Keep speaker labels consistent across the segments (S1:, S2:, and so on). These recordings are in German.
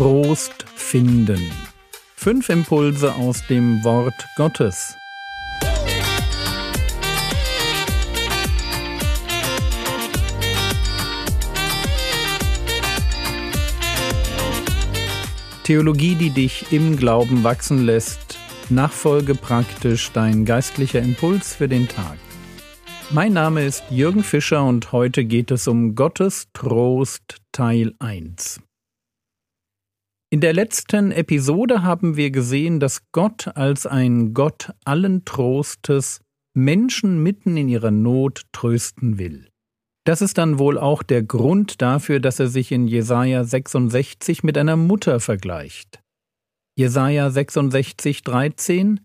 S1: Trost finden. Fünf Impulse aus dem Wort Gottes. Theologie, die dich im Glauben wachsen lässt. Nachfolge praktisch dein geistlicher Impuls für den Tag. Mein Name ist Jürgen Fischer und heute geht es um Gottes Trost Teil 1. In der letzten Episode haben wir gesehen, dass Gott als ein Gott allen Trostes Menschen mitten in ihrer Not trösten will. Das ist dann wohl auch der Grund dafür, dass er sich in Jesaja 66 mit einer Mutter vergleicht. Jesaja 66, 13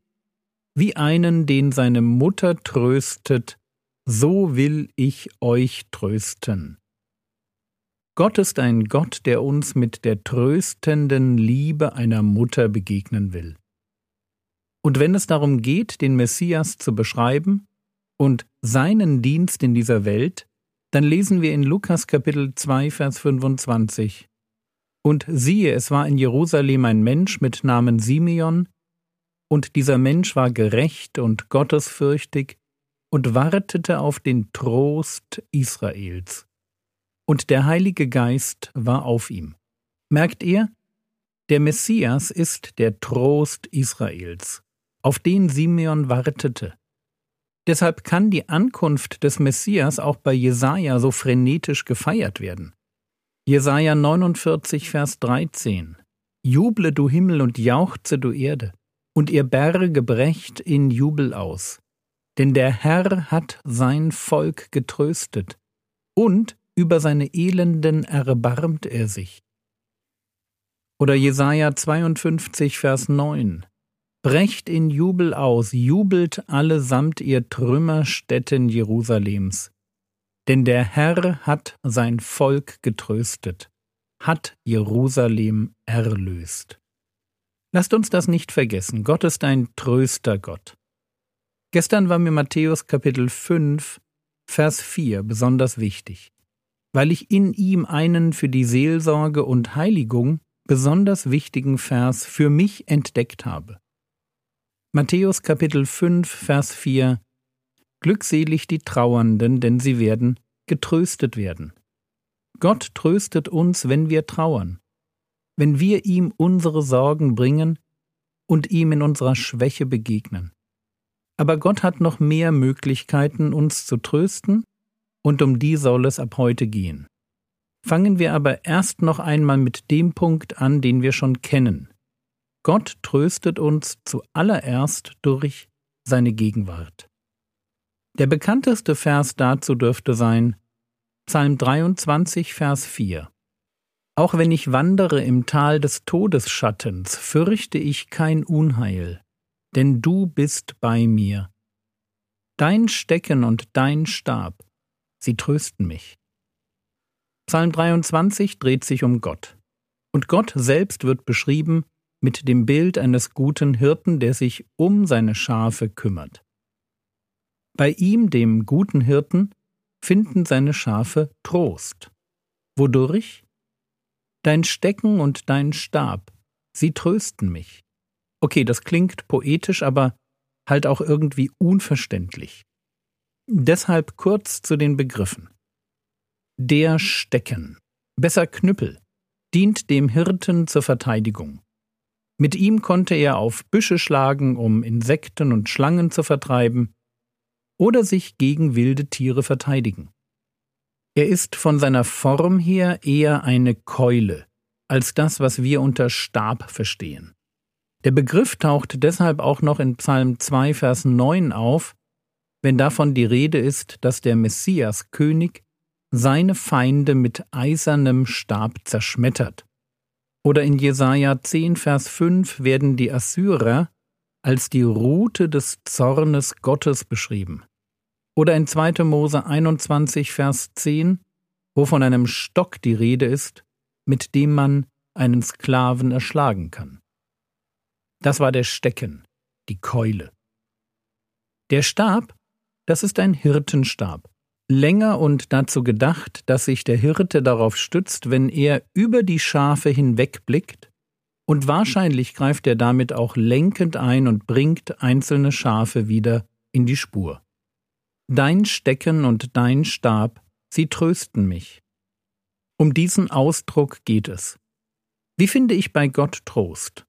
S1: Wie einen, den seine Mutter tröstet, so will ich euch trösten. Gott ist ein Gott, der uns mit der tröstenden Liebe einer Mutter begegnen will. Und wenn es darum geht, den Messias zu beschreiben und seinen Dienst in dieser Welt, dann lesen wir in Lukas Kapitel 2, Vers 25. Und siehe, es war in Jerusalem ein Mensch mit Namen Simeon, und dieser Mensch war gerecht und gottesfürchtig und wartete auf den Trost Israels und der Heilige Geist war auf ihm. Merkt ihr? Der Messias ist der Trost Israels, auf den Simeon wartete. Deshalb kann die Ankunft des Messias auch bei Jesaja so frenetisch gefeiert werden. Jesaja 49, Vers 13. Juble, du Himmel, und jauchze, du Erde, und ihr Berge brecht in Jubel aus. Denn der Herr hat sein Volk getröstet und über seine Elenden erbarmt er sich. Oder Jesaja 52, Vers 9. Brecht in Jubel aus, jubelt allesamt ihr Trümmerstätten Jerusalems. Denn der Herr hat sein Volk getröstet, hat Jerusalem erlöst. Lasst uns das nicht vergessen, Gott ist ein Tröstergott. Gestern war mir Matthäus Kapitel 5, Vers 4 besonders wichtig weil ich in ihm einen für die Seelsorge und Heiligung besonders wichtigen Vers für mich entdeckt habe. Matthäus Kapitel 5, Vers 4 Glückselig die Trauernden, denn sie werden getröstet werden. Gott tröstet uns, wenn wir trauern, wenn wir ihm unsere Sorgen bringen und ihm in unserer Schwäche begegnen. Aber Gott hat noch mehr Möglichkeiten, uns zu trösten und um die soll es ab heute gehen. Fangen wir aber erst noch einmal mit dem Punkt an, den wir schon kennen. Gott tröstet uns zuallererst durch seine Gegenwart. Der bekannteste Vers dazu dürfte sein Psalm 23, Vers 4. Auch wenn ich wandere im Tal des Todesschattens, fürchte ich kein Unheil, denn du bist bei mir. Dein Stecken und dein Stab, sie trösten mich. Psalm 23 dreht sich um Gott. Und Gott selbst wird beschrieben mit dem Bild eines guten Hirten, der sich um seine Schafe kümmert. Bei ihm, dem guten Hirten, finden seine Schafe Trost. Wodurch? Dein Stecken und dein Stab, sie trösten mich. Okay, das klingt poetisch, aber halt auch irgendwie unverständlich. Deshalb kurz zu den Begriffen. Der Stecken, besser Knüppel, dient dem Hirten zur Verteidigung. Mit ihm konnte er auf Büsche schlagen, um Insekten und Schlangen zu vertreiben, oder sich gegen wilde Tiere verteidigen. Er ist von seiner Form her eher eine Keule, als das, was wir unter Stab verstehen. Der Begriff taucht deshalb auch noch in Psalm 2, Vers 9 auf, wenn davon die Rede ist, dass der Messias König seine Feinde mit eisernem Stab zerschmettert. Oder in Jesaja 10, Vers 5 werden die Assyrer als die Rute des Zornes Gottes beschrieben. Oder in 2. Mose 21, Vers 10, wo von einem Stock die Rede ist, mit dem man einen Sklaven erschlagen kann. Das war der Stecken, die Keule. Der Stab das ist ein Hirtenstab. länger und dazu gedacht, dass sich der Hirte darauf stützt, wenn er über die Schafe hinwegblickt, und wahrscheinlich greift er damit auch lenkend ein und bringt einzelne Schafe wieder in die Spur. Dein Stecken und dein Stab, sie trösten mich. Um diesen Ausdruck geht es. Wie finde ich bei Gott Trost?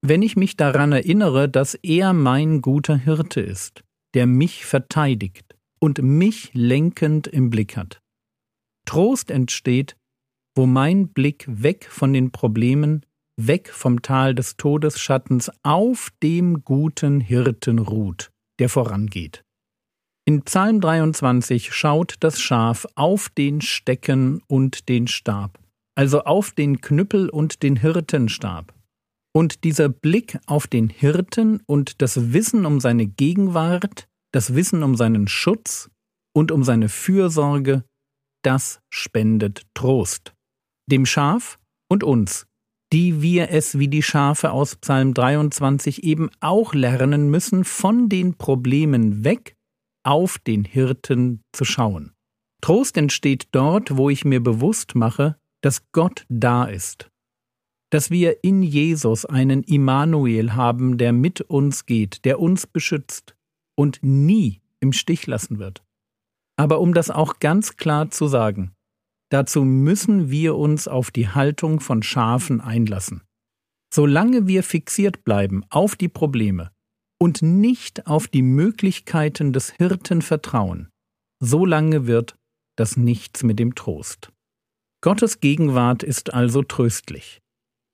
S1: Wenn ich mich daran erinnere, dass er mein guter Hirte ist, der mich verteidigt und mich lenkend im Blick hat. Trost entsteht, wo mein Blick weg von den Problemen, weg vom Tal des Todesschattens auf dem guten Hirten ruht, der vorangeht. In Psalm 23 schaut das Schaf auf den Stecken und den Stab, also auf den Knüppel und den Hirtenstab. Und dieser Blick auf den Hirten und das Wissen um seine Gegenwart, das Wissen um seinen Schutz und um seine Fürsorge, das spendet Trost. Dem Schaf und uns, die wir es wie die Schafe aus Psalm 23 eben auch lernen müssen, von den Problemen weg auf den Hirten zu schauen. Trost entsteht dort, wo ich mir bewusst mache, dass Gott da ist, dass wir in Jesus einen Immanuel haben, der mit uns geht, der uns beschützt und nie im Stich lassen wird. Aber um das auch ganz klar zu sagen, dazu müssen wir uns auf die Haltung von Schafen einlassen. Solange wir fixiert bleiben auf die Probleme und nicht auf die Möglichkeiten des Hirten vertrauen, solange wird das nichts mit dem Trost. Gottes Gegenwart ist also tröstlich.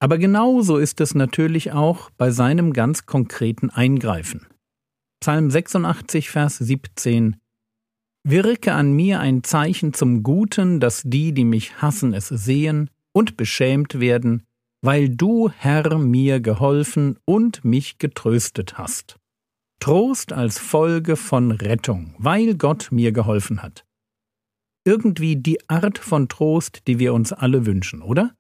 S1: Aber genauso ist es natürlich auch bei seinem ganz konkreten Eingreifen. Psalm 86, Vers 17 Wirke an mir ein Zeichen zum Guten, dass die, die mich hassen, es sehen und beschämt werden, weil du, Herr, mir geholfen und mich getröstet hast. Trost als Folge von Rettung, weil Gott mir geholfen hat. Irgendwie die Art von Trost, die wir uns alle wünschen, oder?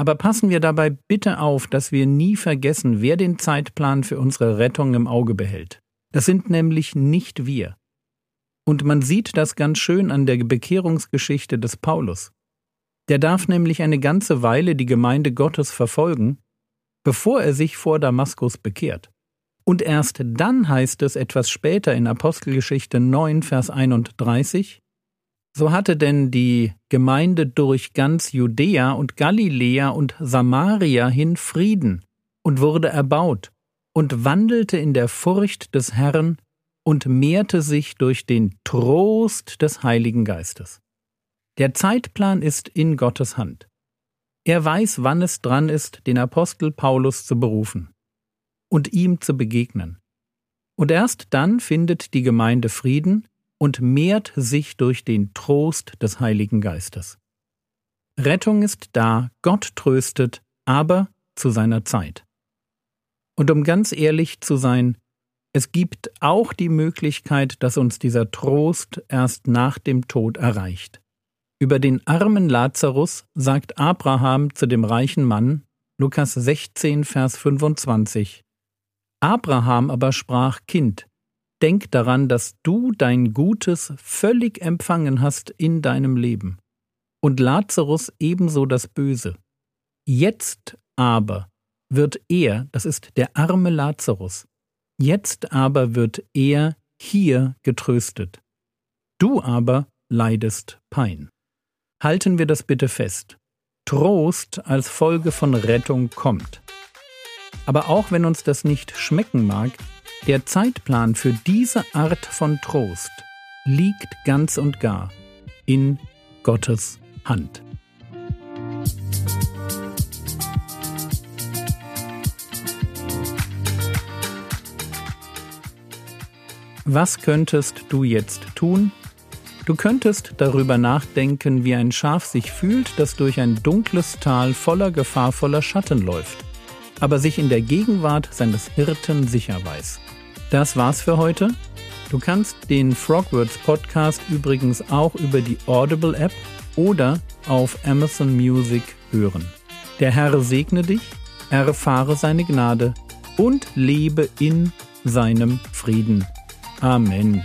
S1: Aber passen wir dabei bitte auf, dass wir nie vergessen, wer den Zeitplan für unsere Rettung im Auge behält. Das sind nämlich nicht wir. Und man sieht das ganz schön an der Bekehrungsgeschichte des Paulus. Der darf nämlich eine ganze Weile die Gemeinde Gottes verfolgen, bevor er sich vor Damaskus bekehrt. Und erst dann heißt es etwas später in Apostelgeschichte 9, Vers 31, so hatte denn die Gemeinde durch ganz Judäa und Galiläa und Samaria hin Frieden und wurde erbaut und wandelte in der Furcht des Herrn und mehrte sich durch den Trost des Heiligen Geistes. Der Zeitplan ist in Gottes Hand. Er weiß, wann es dran ist, den Apostel Paulus zu berufen und ihm zu begegnen. Und erst dann findet die Gemeinde Frieden und mehrt sich durch den Trost des Heiligen Geistes. Rettung ist da, Gott tröstet, aber zu seiner Zeit. Und um ganz ehrlich zu sein, es gibt auch die Möglichkeit, dass uns dieser Trost erst nach dem Tod erreicht. Über den armen Lazarus sagt Abraham zu dem reichen Mann, Lukas 16, Vers 25. Abraham aber sprach, Kind, Denk daran, dass du dein Gutes völlig empfangen hast in deinem Leben und Lazarus ebenso das Böse. Jetzt aber wird er, das ist der arme Lazarus, jetzt aber wird er hier getröstet. Du aber leidest Pein. Halten wir das bitte fest. Trost als Folge von Rettung kommt. Aber auch wenn uns das nicht schmecken mag, der Zeitplan für diese Art von Trost liegt ganz und gar in Gottes Hand. Was könntest du jetzt tun? Du könntest darüber nachdenken, wie ein Schaf sich fühlt, das durch ein dunkles Tal voller gefahrvoller Schatten läuft, aber sich in der Gegenwart seines Hirten sicher weiß. Das war's für heute. Du kannst den Frogwords Podcast übrigens auch über die Audible App oder auf Amazon Music hören. Der Herr segne dich, erfahre seine Gnade und lebe in seinem Frieden. Amen.